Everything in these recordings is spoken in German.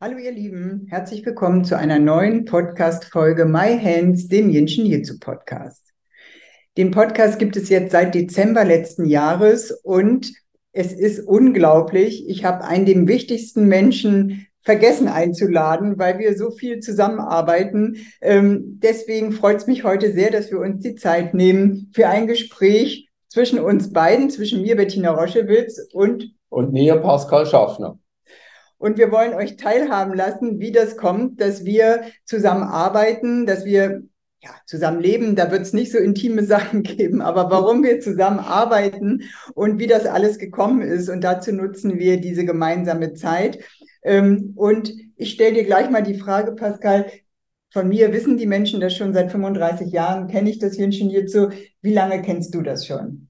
Hallo ihr Lieben, herzlich willkommen zu einer neuen Podcast-Folge My Hands, dem Jinshin Jitsu Podcast. Den Podcast gibt es jetzt seit Dezember letzten Jahres und es ist unglaublich. Ich habe einen der wichtigsten Menschen vergessen einzuladen, weil wir so viel zusammenarbeiten. Ähm, deswegen freut es mich heute sehr, dass wir uns die Zeit nehmen für ein Gespräch zwischen uns beiden, zwischen mir, Bettina Roschewitz und und mir, Pascal Schaffner. Und wir wollen euch teilhaben lassen, wie das kommt, dass wir zusammenarbeiten, dass wir ja, zusammenleben. Da wird es nicht so intime Sachen geben, aber warum wir zusammenarbeiten und wie das alles gekommen ist. Und dazu nutzen wir diese gemeinsame Zeit. Ähm, und ich stelle dir gleich mal die Frage, Pascal, von mir wissen die Menschen das schon seit 35 Jahren, kenne ich das Jinshin Jitsu. Wie lange kennst du das schon?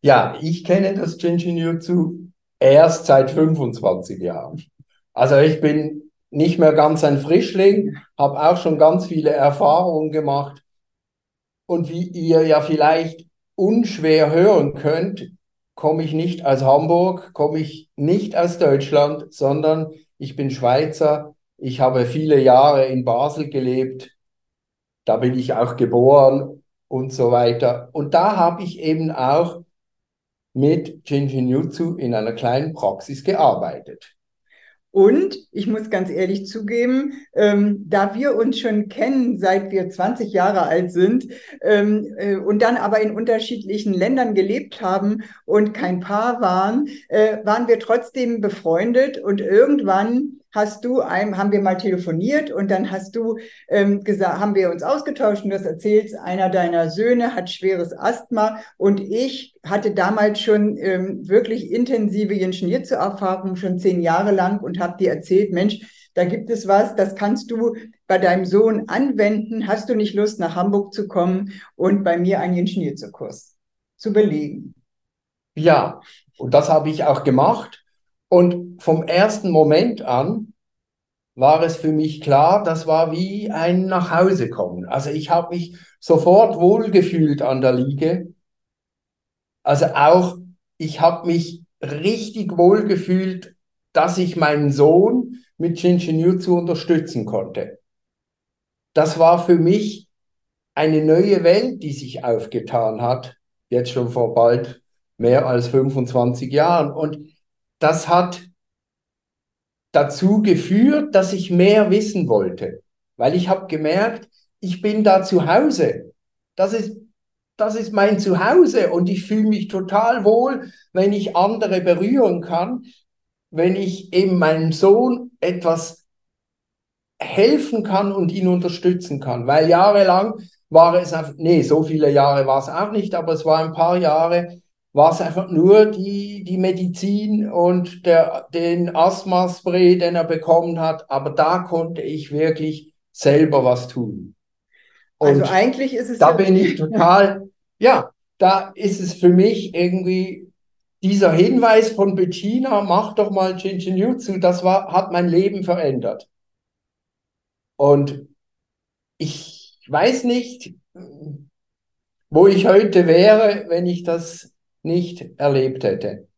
Ja, ich kenne das Jinshin Jitsu erst seit 25 Jahren. Also ich bin nicht mehr ganz ein Frischling, habe auch schon ganz viele Erfahrungen gemacht. Und wie ihr ja vielleicht unschwer hören könnt, komme ich nicht aus Hamburg, komme ich nicht aus Deutschland, sondern ich bin Schweizer. Ich habe viele Jahre in Basel gelebt. Da bin ich auch geboren und so weiter. Und da habe ich eben auch mit Jinjinjutsu in einer kleinen Praxis gearbeitet. Und ich muss ganz ehrlich zugeben, ähm, da wir uns schon kennen, seit wir 20 Jahre alt sind ähm, äh, und dann aber in unterschiedlichen Ländern gelebt haben und kein Paar waren, äh, waren wir trotzdem befreundet und irgendwann hast du einem, haben wir mal telefoniert und dann hast du ähm, gesagt, haben wir uns ausgetauscht und das erzählst, einer deiner Söhne hat schweres Asthma und ich hatte damals schon ähm, wirklich intensive Jenschen-Jitsu-Erfahrung, schon zehn Jahre lang und habe dir erzählt, Mensch, da gibt es was, das kannst du bei deinem Sohn anwenden. Hast du nicht Lust, nach Hamburg zu kommen und bei mir einen Jenschen-Jitsu-Kurs zu belegen? Ja, und das habe ich auch gemacht. Und vom ersten Moment an war es für mich klar, das war wie ein Nachhausekommen. Also ich habe mich sofort wohlgefühlt an der Liege. Also auch, ich habe mich richtig wohlgefühlt, dass ich meinen Sohn mit Shinshinjutsu unterstützen konnte. Das war für mich eine neue Welt, die sich aufgetan hat, jetzt schon vor bald mehr als 25 Jahren. Und das hat dazu geführt, dass ich mehr wissen wollte, weil ich habe gemerkt, ich bin da zu Hause. Das ist, das ist mein Zuhause und ich fühle mich total wohl, wenn ich andere berühren kann, wenn ich eben meinem Sohn etwas helfen kann und ihn unterstützen kann. Weil jahrelang war es nee, so viele Jahre war es auch nicht, aber es war ein paar Jahre, war es einfach nur die, die Medizin und der, den Asthma-Spray, den er bekommen hat. Aber da konnte ich wirklich selber was tun. Und also eigentlich ist es. Da ja bin ich total, ja, da ist es für mich irgendwie dieser Hinweis von Bettina, mach doch mal Jinjinjutsu, das war, hat mein Leben verändert. Und ich weiß nicht, wo ich heute wäre, wenn ich das nicht erlebt hätte.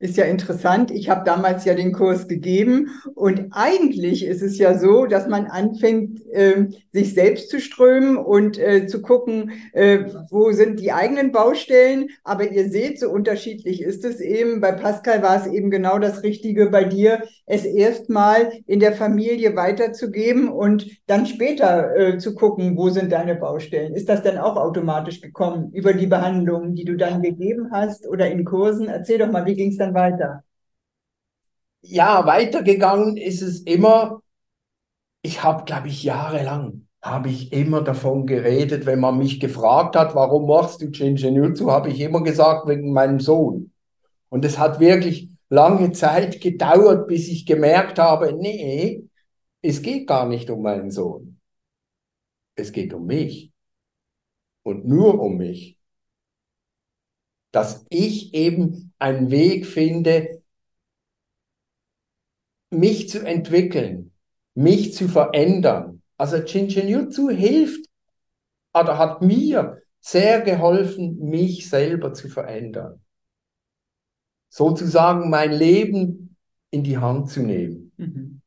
Ist ja interessant. Ich habe damals ja den Kurs gegeben und eigentlich ist es ja so, dass man anfängt, äh, sich selbst zu strömen und äh, zu gucken, äh, wo sind die eigenen Baustellen. Aber ihr seht, so unterschiedlich ist es eben. Bei Pascal war es eben genau das Richtige bei dir, es erstmal in der Familie weiterzugeben und dann später äh, zu gucken, wo sind deine Baustellen. Ist das dann auch automatisch gekommen über die Behandlungen, die du dann gegeben hast oder in Kursen? Erzähl doch mal, wie ging es dann dann weiter? Ja, weitergegangen ist es immer. Ich habe, glaube ich, jahrelang habe ich immer davon geredet, wenn man mich gefragt hat, warum machst du Jinjinjutsu, habe ich immer gesagt, wegen meinem Sohn. Und es hat wirklich lange Zeit gedauert, bis ich gemerkt habe, nee, es geht gar nicht um meinen Sohn. es geht um mich und nur um mich. Dass ich eben einen Weg finde, mich zu entwickeln, mich zu verändern. Also Jutsu hilft oder hat mir sehr geholfen, mich selber zu verändern. Sozusagen mein Leben in die Hand zu nehmen. Mhm.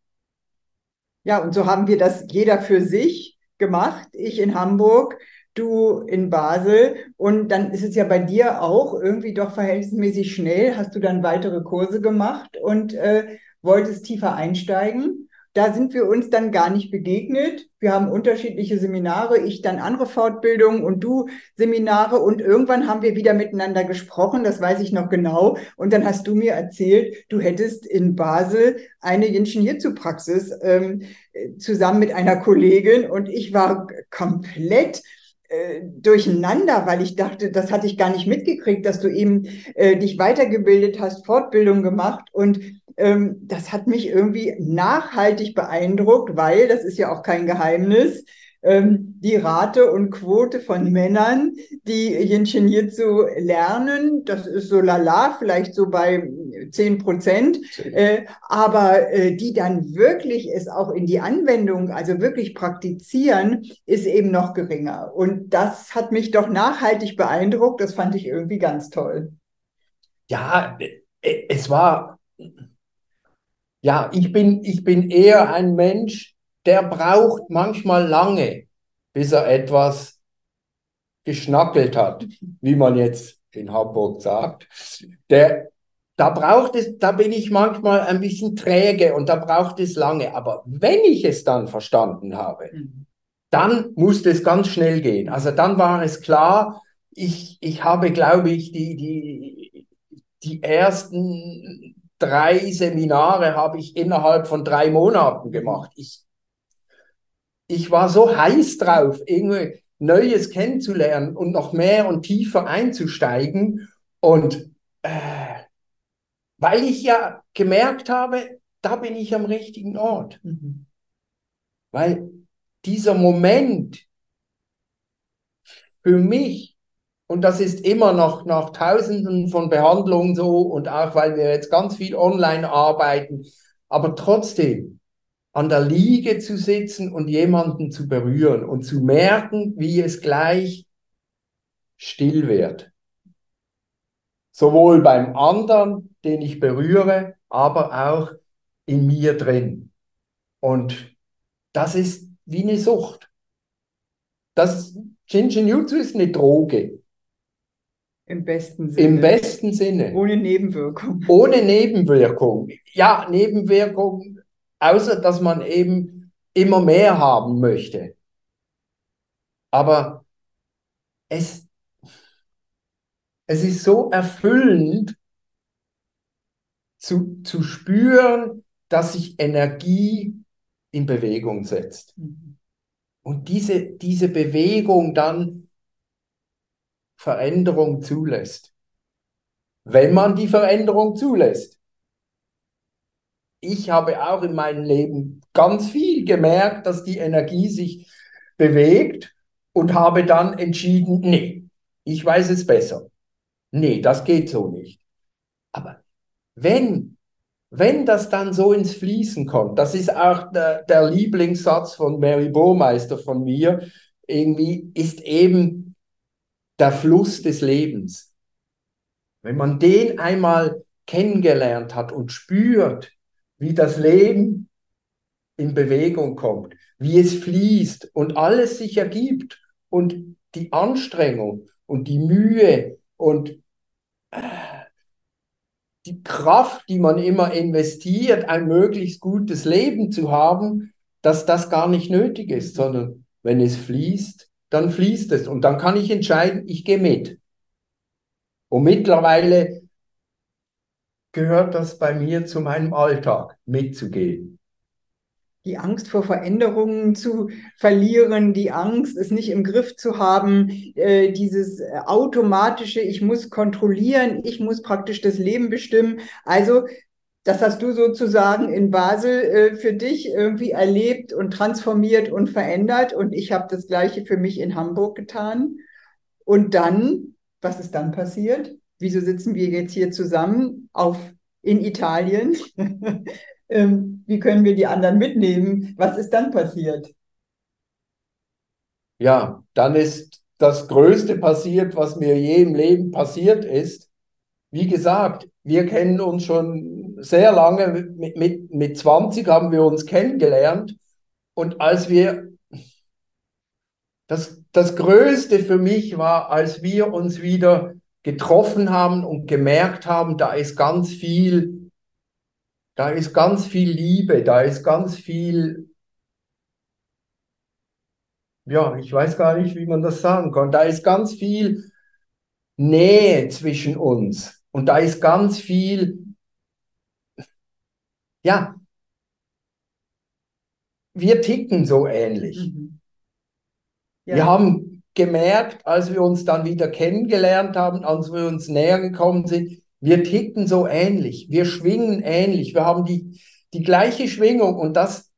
Ja, und so haben wir das jeder für sich gemacht. Ich in Hamburg, du in Basel. Und dann ist es ja bei dir auch irgendwie doch verhältnismäßig schnell, hast du dann weitere Kurse gemacht und äh, wolltest tiefer einsteigen. Da sind wir uns dann gar nicht begegnet. Wir haben unterschiedliche Seminare, ich dann andere Fortbildungen und du Seminare und irgendwann haben wir wieder miteinander gesprochen, das weiß ich noch genau. Und dann hast du mir erzählt, du hättest in Basel eine Jinshin Jitsu Praxis ähm, zusammen mit einer Kollegin und ich war komplett äh, durcheinander, weil ich dachte, das hatte ich gar nicht mitgekriegt, dass du eben äh, dich weitergebildet hast, Fortbildung gemacht. Und ähm, das hat mich irgendwie nachhaltig beeindruckt, weil, das ist ja auch kein Geheimnis, die Rate und Quote von Männern, die Yin Jitsu lernen, das ist so lala, vielleicht so bei 10 Prozent, äh, aber äh, die dann wirklich es auch in die Anwendung, also wirklich praktizieren, ist eben noch geringer. Und das hat mich doch nachhaltig beeindruckt, das fand ich irgendwie ganz toll. Ja, äh, es war ja, ich bin, ich bin eher ein Mensch, der braucht manchmal lange, bis er etwas geschnackelt hat, wie man jetzt in Hamburg sagt. Der, da braucht es, da bin ich manchmal ein bisschen träge und da braucht es lange. Aber wenn ich es dann verstanden habe, mhm. dann musste es ganz schnell gehen. Also dann war es klar, ich, ich habe, glaube ich, die, die, die ersten drei Seminare habe ich innerhalb von drei Monaten gemacht. Ich, ich war so heiß drauf, irgendwie Neues kennenzulernen und noch mehr und tiefer einzusteigen. Und äh, weil ich ja gemerkt habe, da bin ich am richtigen Ort. Mhm. Weil dieser Moment für mich und das ist immer noch nach Tausenden von Behandlungen so und auch weil wir jetzt ganz viel online arbeiten. Aber trotzdem, an der Liege zu sitzen und jemanden zu berühren und zu merken, wie es gleich still wird. Sowohl beim anderen, den ich berühre, aber auch in mir drin. Und das ist wie eine Sucht. Das Shinjin Jutsu ist eine Droge. Im besten Sinne. Im besten Sinne. Ohne Nebenwirkung. Ohne Nebenwirkung. Ja, Nebenwirkung, außer dass man eben immer mehr haben möchte. Aber es, es ist so erfüllend zu, zu spüren, dass sich Energie in Bewegung setzt. Mhm. Und diese, diese Bewegung dann Veränderung zulässt. Wenn man die Veränderung zulässt. Ich habe auch in meinem Leben ganz viel gemerkt, dass die Energie sich bewegt und habe dann entschieden, nee, ich weiß es besser. Nee, das geht so nicht. Aber wenn, wenn das dann so ins Fließen kommt, das ist auch der, der Lieblingssatz von Mary Burmeister von mir, irgendwie ist eben der Fluss des Lebens. Wenn man den einmal kennengelernt hat und spürt, wie das Leben in Bewegung kommt, wie es fließt und alles sich ergibt und die Anstrengung und die Mühe und äh, die Kraft, die man immer investiert, ein möglichst gutes Leben zu haben, dass das gar nicht nötig ist, sondern wenn es fließt, dann fließt es und dann kann ich entscheiden, ich gehe mit. Und mittlerweile gehört das bei mir zu meinem Alltag, mitzugehen. Die Angst vor Veränderungen zu verlieren, die Angst, es nicht im Griff zu haben, äh, dieses automatische, ich muss kontrollieren, ich muss praktisch das Leben bestimmen. Also Das hast du sozusagen in Basel äh, für dich irgendwie erlebt und transformiert und verändert. Und ich habe das Gleiche für mich in Hamburg getan. Und dann, was ist dann passiert? Wieso sitzen wir jetzt hier zusammen auf, in Italien? ähm, wie können wir die anderen mitnehmen? Was ist dann passiert? Ja, dann ist das Größte passiert, was mir je im Leben passiert ist. Wie gesagt, wir kennen uns schon sehr lange. Mit, mit, mit 20 haben wir uns kennengelernt. Und als wir, das, das Größte für mich war, als wir uns wieder getroffen haben und gemerkt haben, da ist ganz viel, da ist ganz viel Liebe, da ist ganz viel, ja, ich weiß gar nicht, wie man das sagen kann, da ist ganz viel Nähe zwischen uns und da ist ganz viel, ja, wir ticken so ähnlich. Mhm. Ja. Wir haben gemerkt, als wir uns dann wieder kennengelernt haben, als wir uns näher gekommen sind, wir ticken so ähnlich, wir schwingen ähnlich, wir haben die, die gleiche Schwingung und das,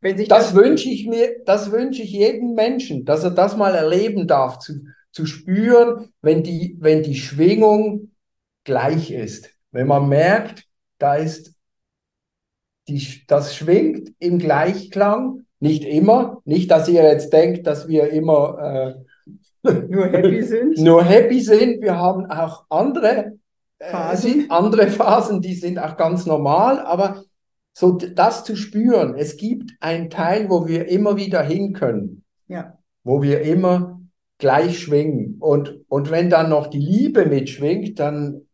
Wenn sich das wünsche ich mir, das wünsche ich jedem Menschen, dass er das mal erleben darf, zu, zu spüren, wenn die, wenn die Schwingung gleich ist. Wenn man merkt, da ist, die, das schwingt im Gleichklang, nicht immer, nicht, dass ihr jetzt denkt, dass wir immer äh, nur happy sind. nur happy sind. Wir haben auch andere äh, Phasen. sind andere Phasen, die sind auch ganz normal, aber so das zu spüren, es gibt einen Teil, wo wir immer wieder hin können, Ja. wo wir immer gleich schwingen. Und, und wenn dann noch die Liebe mitschwingt, dann,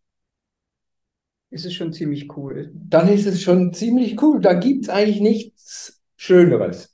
ist es schon ziemlich cool. dann ist es schon ziemlich cool. Da gibt es eigentlich nichts Schöneres.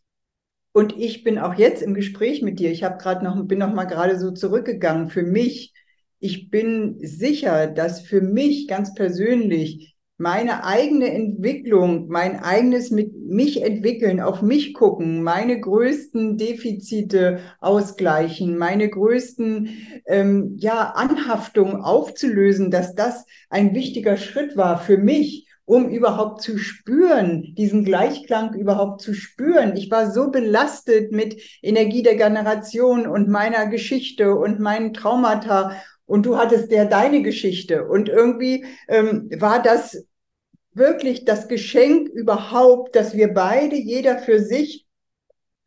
Und ich bin auch jetzt im Gespräch mit dir. Ich habe gerade noch, bin noch mal gerade so zurückgegangen. Für mich, ich bin sicher, dass für mich ganz persönlich meine eigene Entwicklung, mein eigenes mit mich entwickeln, auf mich gucken, meine größten Defizite ausgleichen, meine größten ähm, ja Anhaftungen aufzulösen, dass das ein wichtiger Schritt war für mich um überhaupt zu spüren, diesen Gleichklang überhaupt zu spüren. Ich war so belastet mit Energie der Generation und meiner Geschichte und meinen Traumata. Und du hattest ja deine Geschichte. Und irgendwie ähm, war das wirklich das Geschenk überhaupt, dass wir beide, jeder für sich,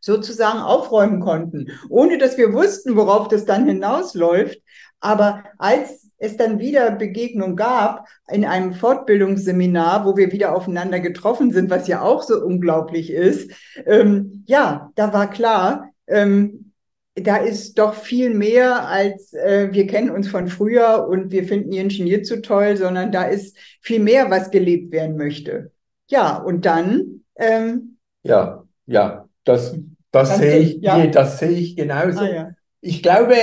sozusagen aufräumen konnten, ohne dass wir wussten, worauf das dann hinausläuft. Aber als es dann wieder Begegnung gab in einem Fortbildungsseminar, wo wir wieder aufeinander getroffen sind, was ja auch so unglaublich ist, ähm, ja, da war klar, ähm, da ist doch viel mehr als äh, wir kennen uns von früher und wir finden Ihren Schnier zu toll, sondern da ist viel mehr, was gelebt werden möchte. Ja, und dann, ähm, Ja, ja, das, das sehe ich, ja. das sehe ich genauso. ah, ja. Ich glaube,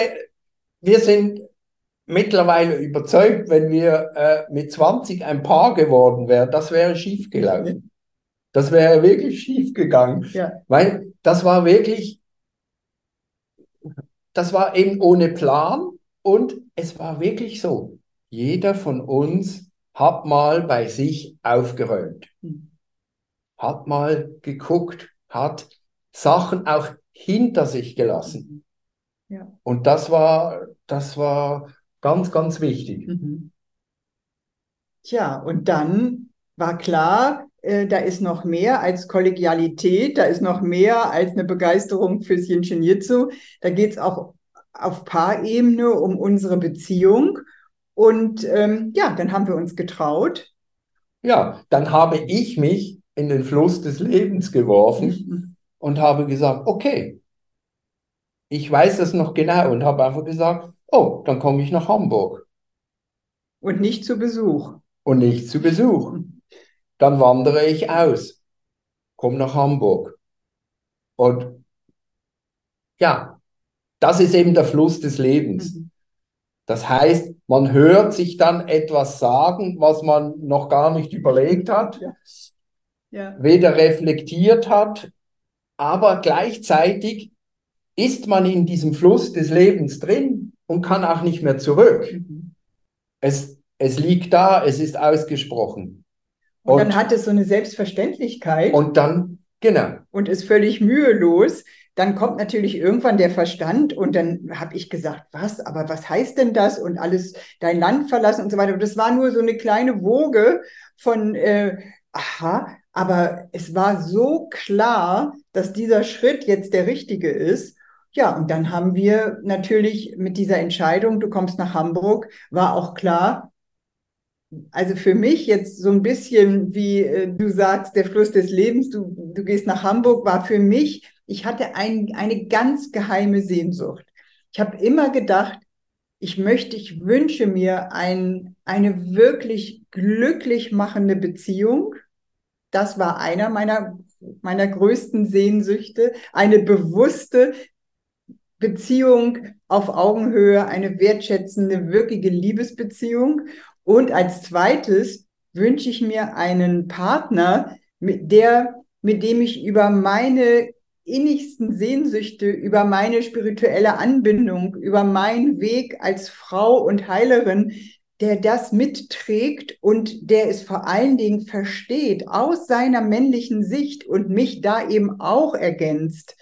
wir sind mittlerweile überzeugt, wenn wir äh, mit 20 ein Paar geworden wären, das wäre schief gelaufen. Das wäre wirklich schief gegangen, Ja. weil das war wirklich, das war eben ohne Plan und es war wirklich so. Jeder von uns hat mal bei sich aufgeräumt, hat mal geguckt, hat Sachen auch hinter sich gelassen. Ja. Und das war, das war ganz, ganz wichtig. Mhm. Tja, und dann war klar, äh, da ist noch mehr als Kollegialität, da ist noch mehr als eine Begeisterung fürs Jinshin Jitsu. Da geht es auch auf Paarebene um unsere Beziehung. Und ähm, ja, dann haben wir uns getraut. Ja, dann habe ich mich in den Fluss des Lebens geworfen Mhm. und habe gesagt, okay, ich weiß das noch genau und habe einfach gesagt, oh, dann komme ich nach Hamburg Und nicht zu Besuch. und nicht zu Besuch. Dann wandere ich aus, komme nach Hamburg. Und ja, das ist eben der Fluss des Lebens. Mhm. Das heißt, man hört sich dann etwas sagen, was man noch gar nicht überlegt hat, Ja. Ja. weder reflektiert hat, aber gleichzeitig ist man in diesem Fluss des Lebens drin und kann auch nicht mehr zurück. Mhm. Es, es liegt da, es ist ausgesprochen. Und, und dann hat es so eine Selbstverständlichkeit. Und dann, genau. Und ist völlig mühelos. Dann kommt natürlich irgendwann der Verstand und dann habe ich gesagt, was, aber was heißt denn das und alles dein Land verlassen und so weiter. Und das war nur so eine kleine Woge von, äh, aha, aber es war so klar, dass dieser Schritt jetzt der richtige ist. Ja, und dann haben wir natürlich mit dieser Entscheidung, du kommst nach Hamburg, war auch klar, also für mich jetzt so ein bisschen, wie äh, du sagst, der Fluss des Lebens, du, du gehst nach Hamburg, war für mich, ich hatte ein, eine ganz geheime Sehnsucht. Ich habe immer gedacht, ich möchte, ich wünsche mir ein, eine wirklich glücklich machende Beziehung. Das war einer meiner, meiner größten Sehnsüchte, eine bewusste Beziehung auf Augenhöhe, eine wertschätzende, wirkliche Liebesbeziehung. Und als zweites wünsche ich mir einen Partner, mit der, mit dem ich über meine innigsten Sehnsüchte, über meine spirituelle Anbindung, über meinen Weg als Frau und Heilerin, der das mitträgt und der es vor allen Dingen versteht aus seiner männlichen Sicht und mich da eben auch ergänzt.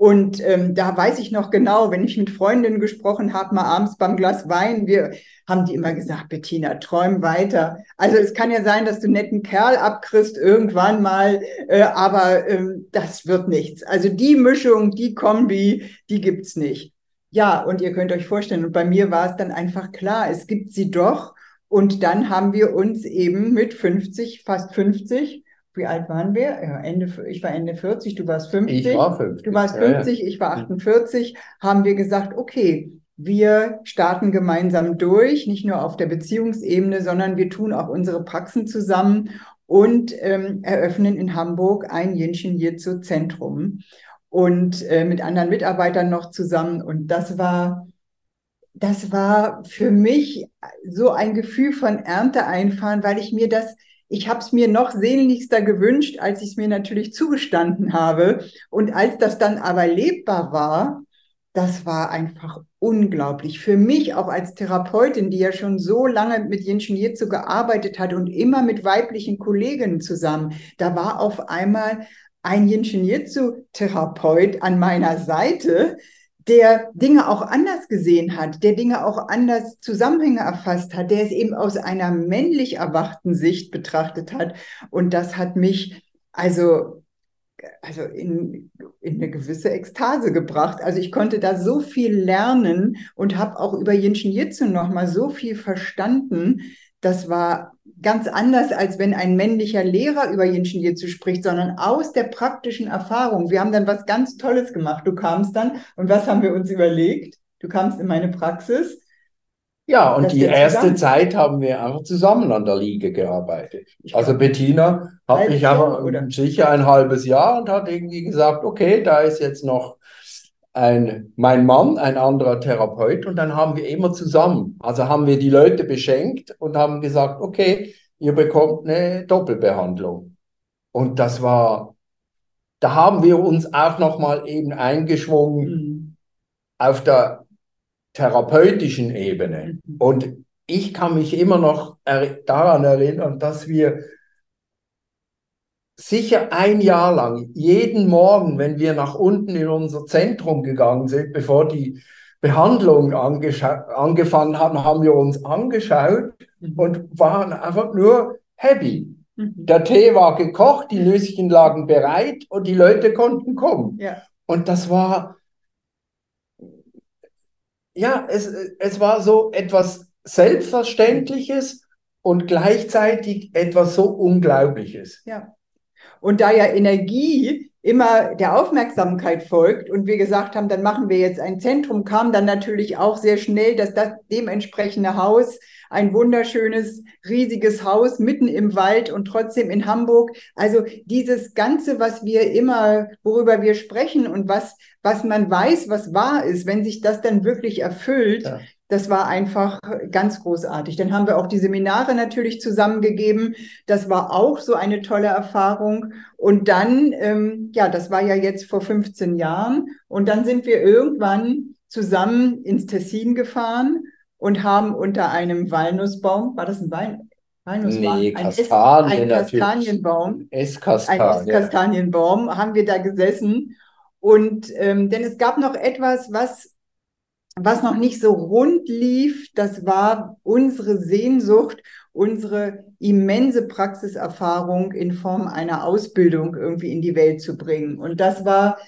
Und ähm, da weiß ich noch genau, wenn ich mit Freundinnen gesprochen habe, mal abends beim Glas Wein, wir haben die immer gesagt, Bettina, träum weiter. Also es kann ja sein, dass du netten Kerl abkriegst irgendwann mal, äh, aber ähm, das wird nichts. Also die Mischung, die Kombi, die gibt's nicht. Ja, und ihr könnt euch vorstellen, und bei mir war es dann einfach klar, es gibt sie doch. Und dann haben wir uns eben mit 50, fast 50, wie alt waren wir? Ja, Ende, ich war Ende 40, du warst 50. Ich war 50. Du warst 50, ja, ja. ich war 48. Haben wir gesagt, okay, wir starten gemeinsam durch, nicht nur auf der Beziehungsebene, sondern wir tun auch unsere Praxen zusammen und ähm, eröffnen in Hamburg ein Jinshin Jitsu Zentrum und äh, mit anderen Mitarbeitern noch zusammen. Und das war, das war für mich so ein Gefühl von Ernte einfahren, weil ich mir das ich habe es mir noch sehnlichster gewünscht, als ich es mir natürlich zugestanden habe. Und als das dann aber lebbar war, das war einfach unglaublich. Für mich auch als Therapeutin, die ja schon so lange mit Jinshin Jitsu gearbeitet hat und immer mit weiblichen Kolleginnen zusammen, da war auf einmal ein Jinshin Jitsu Therapeut an meiner Seite, der Dinge auch anders gesehen hat, der Dinge auch anders Zusammenhänge erfasst hat, der es eben aus einer männlich erwachten Sicht betrachtet hat. Und das hat mich also, also in, in eine gewisse Ekstase gebracht. Also ich konnte da so viel lernen und habe auch über Jinshin Jitsu nochmal so viel verstanden. Das war ganz anders, als wenn ein männlicher Lehrer über Jinshin Jitsu spricht, sondern aus der praktischen Erfahrung. Wir haben dann was ganz Tolles gemacht. Du kamst dann und was haben wir uns überlegt? Du kamst in meine Praxis. Ja, und die erste zusammen. Zeit haben wir einfach zusammen an der Liege gearbeitet. Also Bettina hat mich aber sicher ein halbes Jahr und hat irgendwie gesagt, okay, da ist jetzt noch ein, mein Mann, ein anderer Therapeut, und dann haben wir immer zusammen, also haben wir die Leute beschenkt und haben gesagt, okay, ihr bekommt eine Doppelbehandlung. Und das war, da haben wir uns auch nochmal eben eingeschwungen mhm. auf der therapeutischen Ebene. Mhm. Und ich kann mich immer noch er daran erinnern, dass wir sicher ein Jahr lang, jeden Morgen, wenn wir nach unten in unser Zentrum gegangen sind, bevor die Behandlung angefangen haben, haben wir uns angeschaut mhm. und waren einfach nur happy. Mhm. Der Tee war gekocht, die Nüsschen lagen bereit und die Leute konnten kommen. Ja. Und das war, ja, es, es war so etwas Selbstverständliches und gleichzeitig etwas so Unglaubliches. Ja. Und da ja Energie immer der Aufmerksamkeit folgt und wir gesagt haben, dann machen wir jetzt ein Zentrum, kam dann natürlich auch sehr schnell, dass das dementsprechende Haus, ein wunderschönes, riesiges Haus mitten im Wald und trotzdem in Hamburg. Also dieses Ganze, was wir immer, worüber wir sprechen und was, was man weiß, was wahr ist, wenn sich das dann wirklich erfüllt, ja das war einfach ganz großartig. Dann haben wir auch die Seminare natürlich zusammengegeben. Das war auch so eine tolle Erfahrung. Und dann, ähm, ja, das war ja jetzt vor 15 Jahren. Und dann sind wir irgendwann zusammen ins Tessin gefahren und haben unter einem Walnussbaum, war das ein Wein? Walnussbaum? Nee, ein, Kastanien, ein Kastanienbaum. Esskastanien. Ein Esskastanienbaum haben wir da gesessen. Und ähm, denn es gab noch etwas, was was noch nicht so rund lief, das war unsere Sehnsucht, unsere immense Praxiserfahrung in Form einer Ausbildung irgendwie in die Welt zu bringen. Und das war,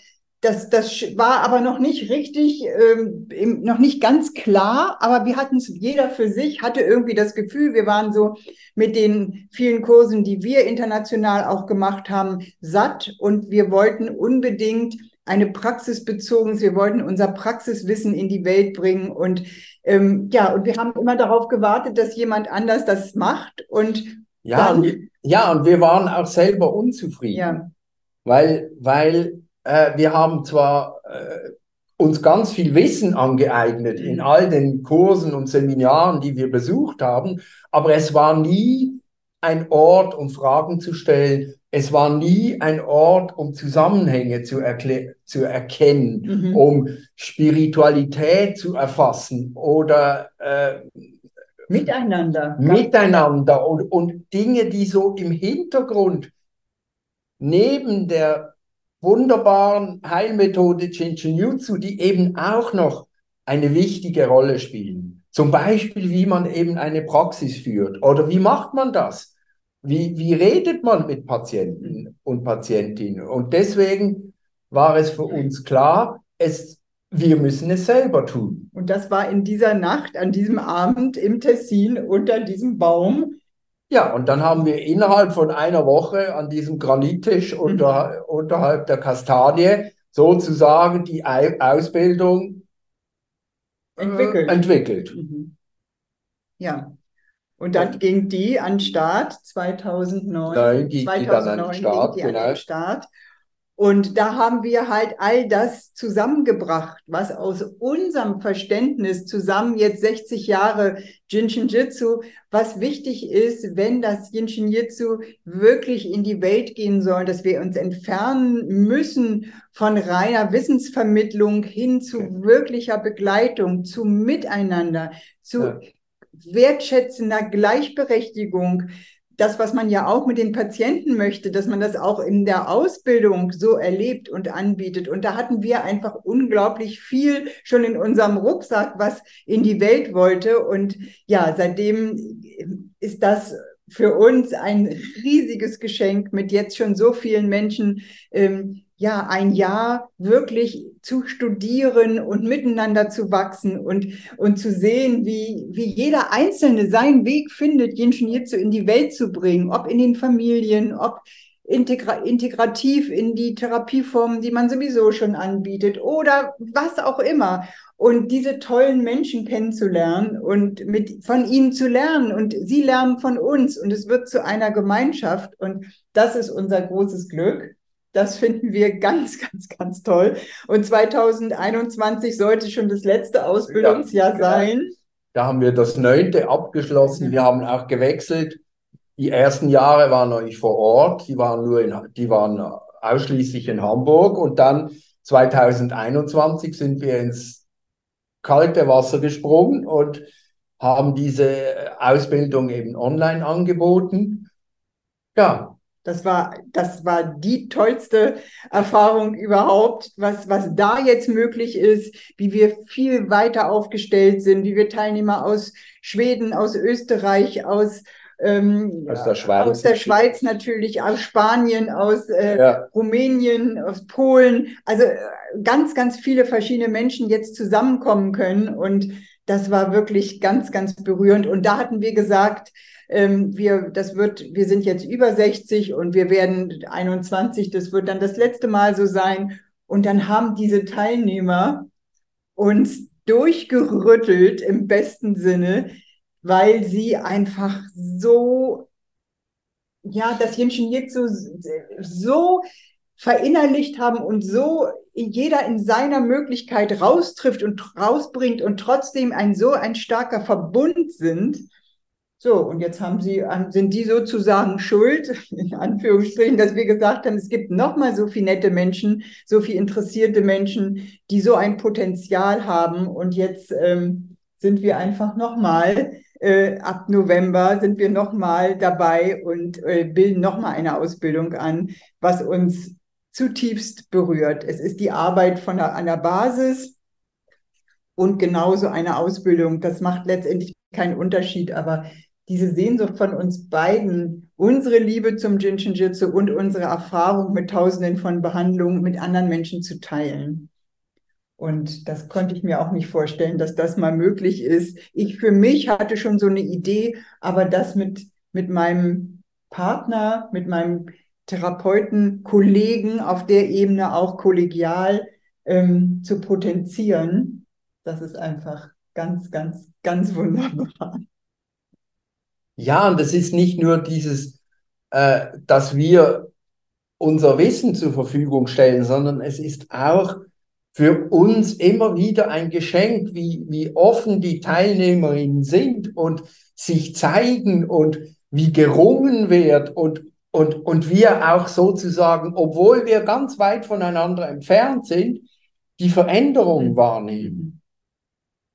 das, das war aber noch nicht richtig, ähm, noch nicht ganz klar, aber wir hatten es, jeder für sich hatte irgendwie das Gefühl, wir waren so mit den vielen Kursen, die wir international auch gemacht haben, satt und wir wollten unbedingt eine praxisbezogenes, wir wollten unser Praxiswissen in die Welt bringen und ähm, ja, und wir haben immer darauf gewartet, dass jemand anders das macht und ja, und, ja, und wir waren auch selber unzufrieden, ja. weil, weil äh, wir haben zwar äh, uns ganz viel Wissen angeeignet in mhm. all den Kursen und Seminaren, die wir besucht haben, aber es war nie ein Ort, um Fragen zu stellen, es war nie ein Ort, um Zusammenhänge zu, zu erkennen, mhm. um Spiritualität zu erfassen oder äh, miteinander. Miteinander und, und Dinge, die so im Hintergrund neben der wunderbaren Heilmethode Chinchin-Jutsu, die eben auch noch eine wichtige Rolle spielen. Zum Beispiel, wie man eben eine Praxis führt oder wie macht man das? Wie, wie redet man mit Patienten und Patientinnen? Und deswegen war es für uns klar, es, wir müssen es selber tun. Und das war in dieser Nacht, an diesem Abend im Tessin unter diesem Baum. Ja, und dann haben wir innerhalb von einer Woche an diesem Granittisch unter, mhm. unterhalb der Kastanie sozusagen die Ausbildung entwickelt. Äh, entwickelt. Mhm. Ja, und dann ging die an den Start 2009. Nein, ging 2009 die dann an den Start, genau. an den Start. Und da haben wir halt all das zusammengebracht, was aus unserem Verständnis zusammen jetzt 60 Jahre Jinshin Jitsu, was wichtig ist, wenn das Jinshin Jitsu wirklich in die Welt gehen soll, dass wir uns entfernen müssen von reiner Wissensvermittlung hin zu wirklicher Begleitung, zu Miteinander, zu ja wertschätzender Gleichberechtigung, das, was man ja auch mit den Patienten möchte, dass man das auch in der Ausbildung so erlebt und anbietet. Und da hatten wir einfach unglaublich viel schon in unserem Rucksack, was in die Welt wollte. Und ja, seitdem ist das für uns ein riesiges Geschenk mit jetzt schon so vielen Menschen, ähm, ja, ein Jahr wirklich zu studieren und miteinander zu wachsen und, und zu sehen, wie, wie jeder Einzelne seinen Weg findet, Jinshin Jitsu in die Welt zu bringen, ob in den Familien, ob integra integrativ in die Therapieformen, die man sowieso schon anbietet oder was auch immer. Und diese tollen Menschen kennenzulernen und mit, von ihnen zu lernen und sie lernen von uns und es wird zu einer Gemeinschaft und das ist unser großes Glück. Das finden wir ganz, ganz, ganz toll. Und 2021 sollte schon das letzte Ausbildungsjahr ja, sein. Da haben wir das neunte abgeschlossen. Wir haben auch gewechselt. Die ersten Jahre waren noch nicht vor Ort. Die waren nur in, die waren ausschließlich in Hamburg. Und dann 2021 sind wir ins kalte Wasser gesprungen und haben diese Ausbildung eben online angeboten. Ja, das war, das war die tollste Erfahrung überhaupt, was, was da jetzt möglich ist, wie wir viel weiter aufgestellt sind, wie wir Teilnehmer aus Schweden, aus Österreich, aus, ähm, aus, der, Schweiz. aus der Schweiz natürlich, aus Spanien, aus äh, ja. Rumänien, aus Polen, also äh, ganz, ganz viele verschiedene Menschen jetzt zusammenkommen können und das war wirklich ganz, ganz berührend. Und da hatten wir gesagt, ähm, wir, das wird, wir sind jetzt über 60 und wir werden 21, das wird dann das letzte Mal so sein. Und dann haben diese Teilnehmer uns durchgerüttelt im besten Sinne, weil sie einfach so, ja, das Jinshin Jitsu so verinnerlicht haben und so jeder in seiner Möglichkeit raustrifft und rausbringt und trotzdem ein so ein starker Verbund sind. So, und jetzt haben sie, sind die sozusagen schuld, in Anführungsstrichen, dass wir gesagt haben, es gibt nochmal so viele nette Menschen, so viele interessierte Menschen, die so ein Potenzial haben und jetzt ähm, sind wir einfach nochmal, äh, ab November sind wir nochmal dabei und äh, bilden nochmal eine Ausbildung an, was uns zutiefst berührt. Es ist die Arbeit von an der Basis und genauso eine Ausbildung. Das macht letztendlich keinen Unterschied, aber diese Sehnsucht von uns beiden, unsere Liebe zum Jinshin Jitsu und unsere Erfahrung mit Tausenden von Behandlungen mit anderen Menschen zu teilen. Und das konnte ich mir auch nicht vorstellen, dass das mal möglich ist. Ich für mich hatte schon so eine Idee, aber das mit, mit meinem Partner, mit meinem Therapeuten, Kollegen auf der Ebene auch kollegial ähm, zu potenzieren, das ist einfach ganz, ganz, ganz wunderbar. Ja, und das ist nicht nur dieses, äh, dass wir unser Wissen zur Verfügung stellen, sondern es ist auch für uns immer wieder ein Geschenk, wie, wie offen die Teilnehmerinnen sind und sich zeigen und wie gerungen wird und, und, und wir auch sozusagen, obwohl wir ganz weit voneinander entfernt sind, die Veränderung mhm. wahrnehmen.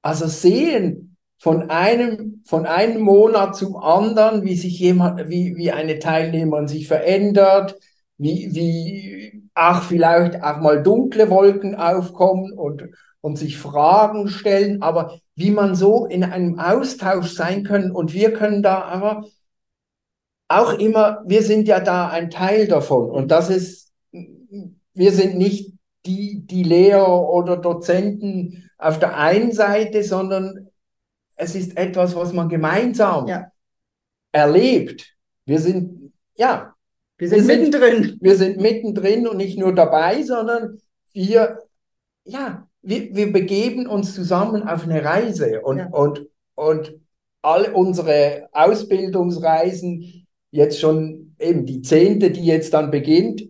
Also sehen, von einem, von einem Monat zum anderen, wie sich jemand, wie, wie eine Teilnehmerin sich verändert, wie, wie auch vielleicht auch mal dunkle Wolken aufkommen und, und sich Fragen stellen, aber wie man so in einem Austausch sein können und wir können da aber auch immer, wir sind ja da ein Teil davon. Und das ist, wir sind nicht die, die Lehrer oder Dozenten auf der einen Seite, sondern es ist etwas, was man gemeinsam ja. erlebt. Wir sind, ja. Wir sind, wir mittendrin. wir sind mittendrin und nicht nur dabei, sondern wir, ja, wir, wir begeben uns zusammen auf eine Reise und, ja. und, und all unsere Ausbildungsreisen, jetzt schon eben die zehnte, die jetzt dann beginnt,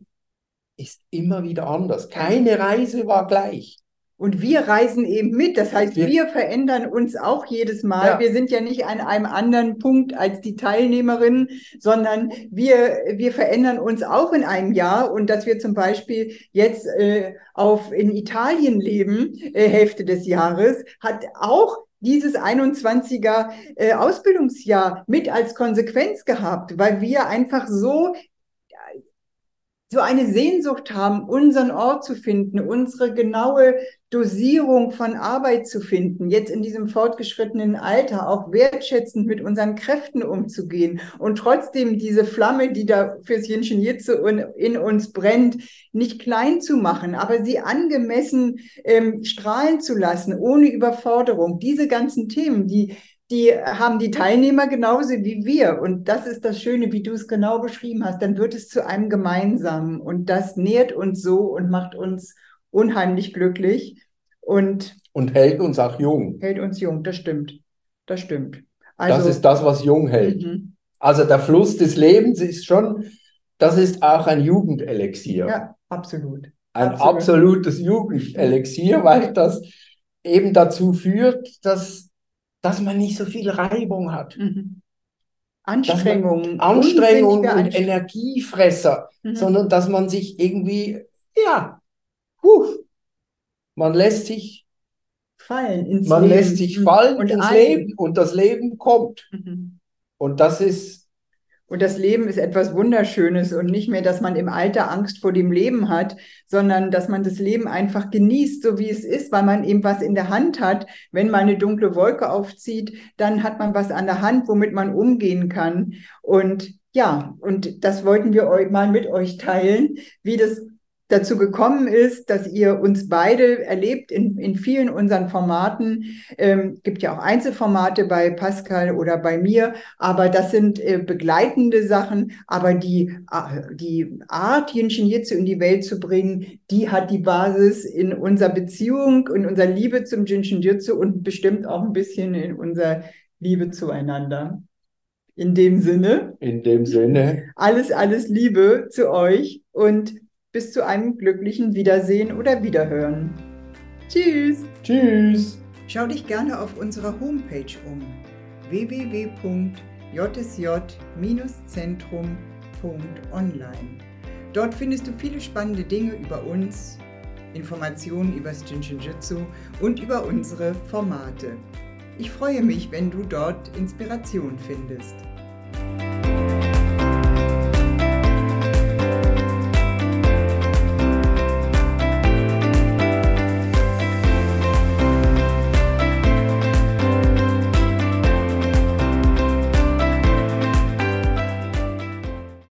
ist immer wieder anders. Keine Reise war gleich. Und wir reisen eben mit. Das heißt, wir, wir verändern uns auch jedes Mal. Ja. Wir sind ja nicht an einem anderen Punkt als die Teilnehmerinnen, sondern wir, wir verändern uns auch in einem Jahr. Und dass wir zum Beispiel jetzt äh, auf, in Italien leben, äh, Hälfte des Jahres, hat auch dieses 21er äh, Ausbildungsjahr mit als Konsequenz gehabt, weil wir einfach so so eine Sehnsucht haben, unseren Ort zu finden, unsere genaue Dosierung von Arbeit zu finden, jetzt in diesem fortgeschrittenen Alter auch wertschätzend mit unseren Kräften umzugehen und trotzdem diese Flamme, die da fürs Jinshin Jitsu in uns brennt, nicht klein zu machen, aber sie angemessen ähm, strahlen zu lassen, ohne Überforderung. Diese ganzen Themen, die die haben die Teilnehmer genauso wie wir. Und das ist das Schöne, wie du es genau beschrieben hast. Dann wird es zu einem gemeinsamen. Und das nährt uns so und macht uns unheimlich glücklich. Und, und hält uns auch jung. Hält uns jung, das stimmt. Das stimmt. Also, das ist das, was jung hält. Mhm. Also der Fluss des Lebens ist schon, das ist auch ein Jugendelixier. Ja, absolut. Ein absolut. absolutes Jugendelixier, weil das eben dazu führt, dass dass man nicht so viel Reibung hat. Mhm. Anstrengung. Anstrengung und Anst Energiefresser, mhm. sondern dass man sich irgendwie, ja, huh, man lässt sich fallen ins man Leben. lässt sich fallen und ins Leben und das Leben kommt. Mhm. Und das ist und das Leben ist etwas Wunderschönes und nicht mehr, dass man im Alter Angst vor dem Leben hat, sondern dass man das Leben einfach genießt, so wie es ist, weil man eben was in der Hand hat. Wenn man eine dunkle Wolke aufzieht, dann hat man was an der Hand, womit man umgehen kann. Und ja, und das wollten wir mal mit euch teilen, wie das dazu gekommen ist, dass ihr uns beide erlebt in, in vielen unseren Formaten. Ähm, gibt ja auch Einzelformate bei Pascal oder bei mir, aber das sind äh, begleitende Sachen. Aber die, äh, die Art, Jinshin Jitsu in die Welt zu bringen, die hat die Basis in unserer Beziehung, in unserer Liebe zum Jinshin Jitsu und bestimmt auch ein bisschen in unserer Liebe zueinander. In dem Sinne. In dem Sinne. Alles, alles Liebe zu euch und bis zu einem glücklichen Wiedersehen oder Wiederhören. Tschüss. Tschüss. Schau dich gerne auf unserer Homepage um www.jsj-zentrum.online. Dort findest du viele spannende Dinge über uns, Informationen über das Jinshin Jitsu und über unsere Formate. Ich freue mich, wenn du dort Inspiration findest.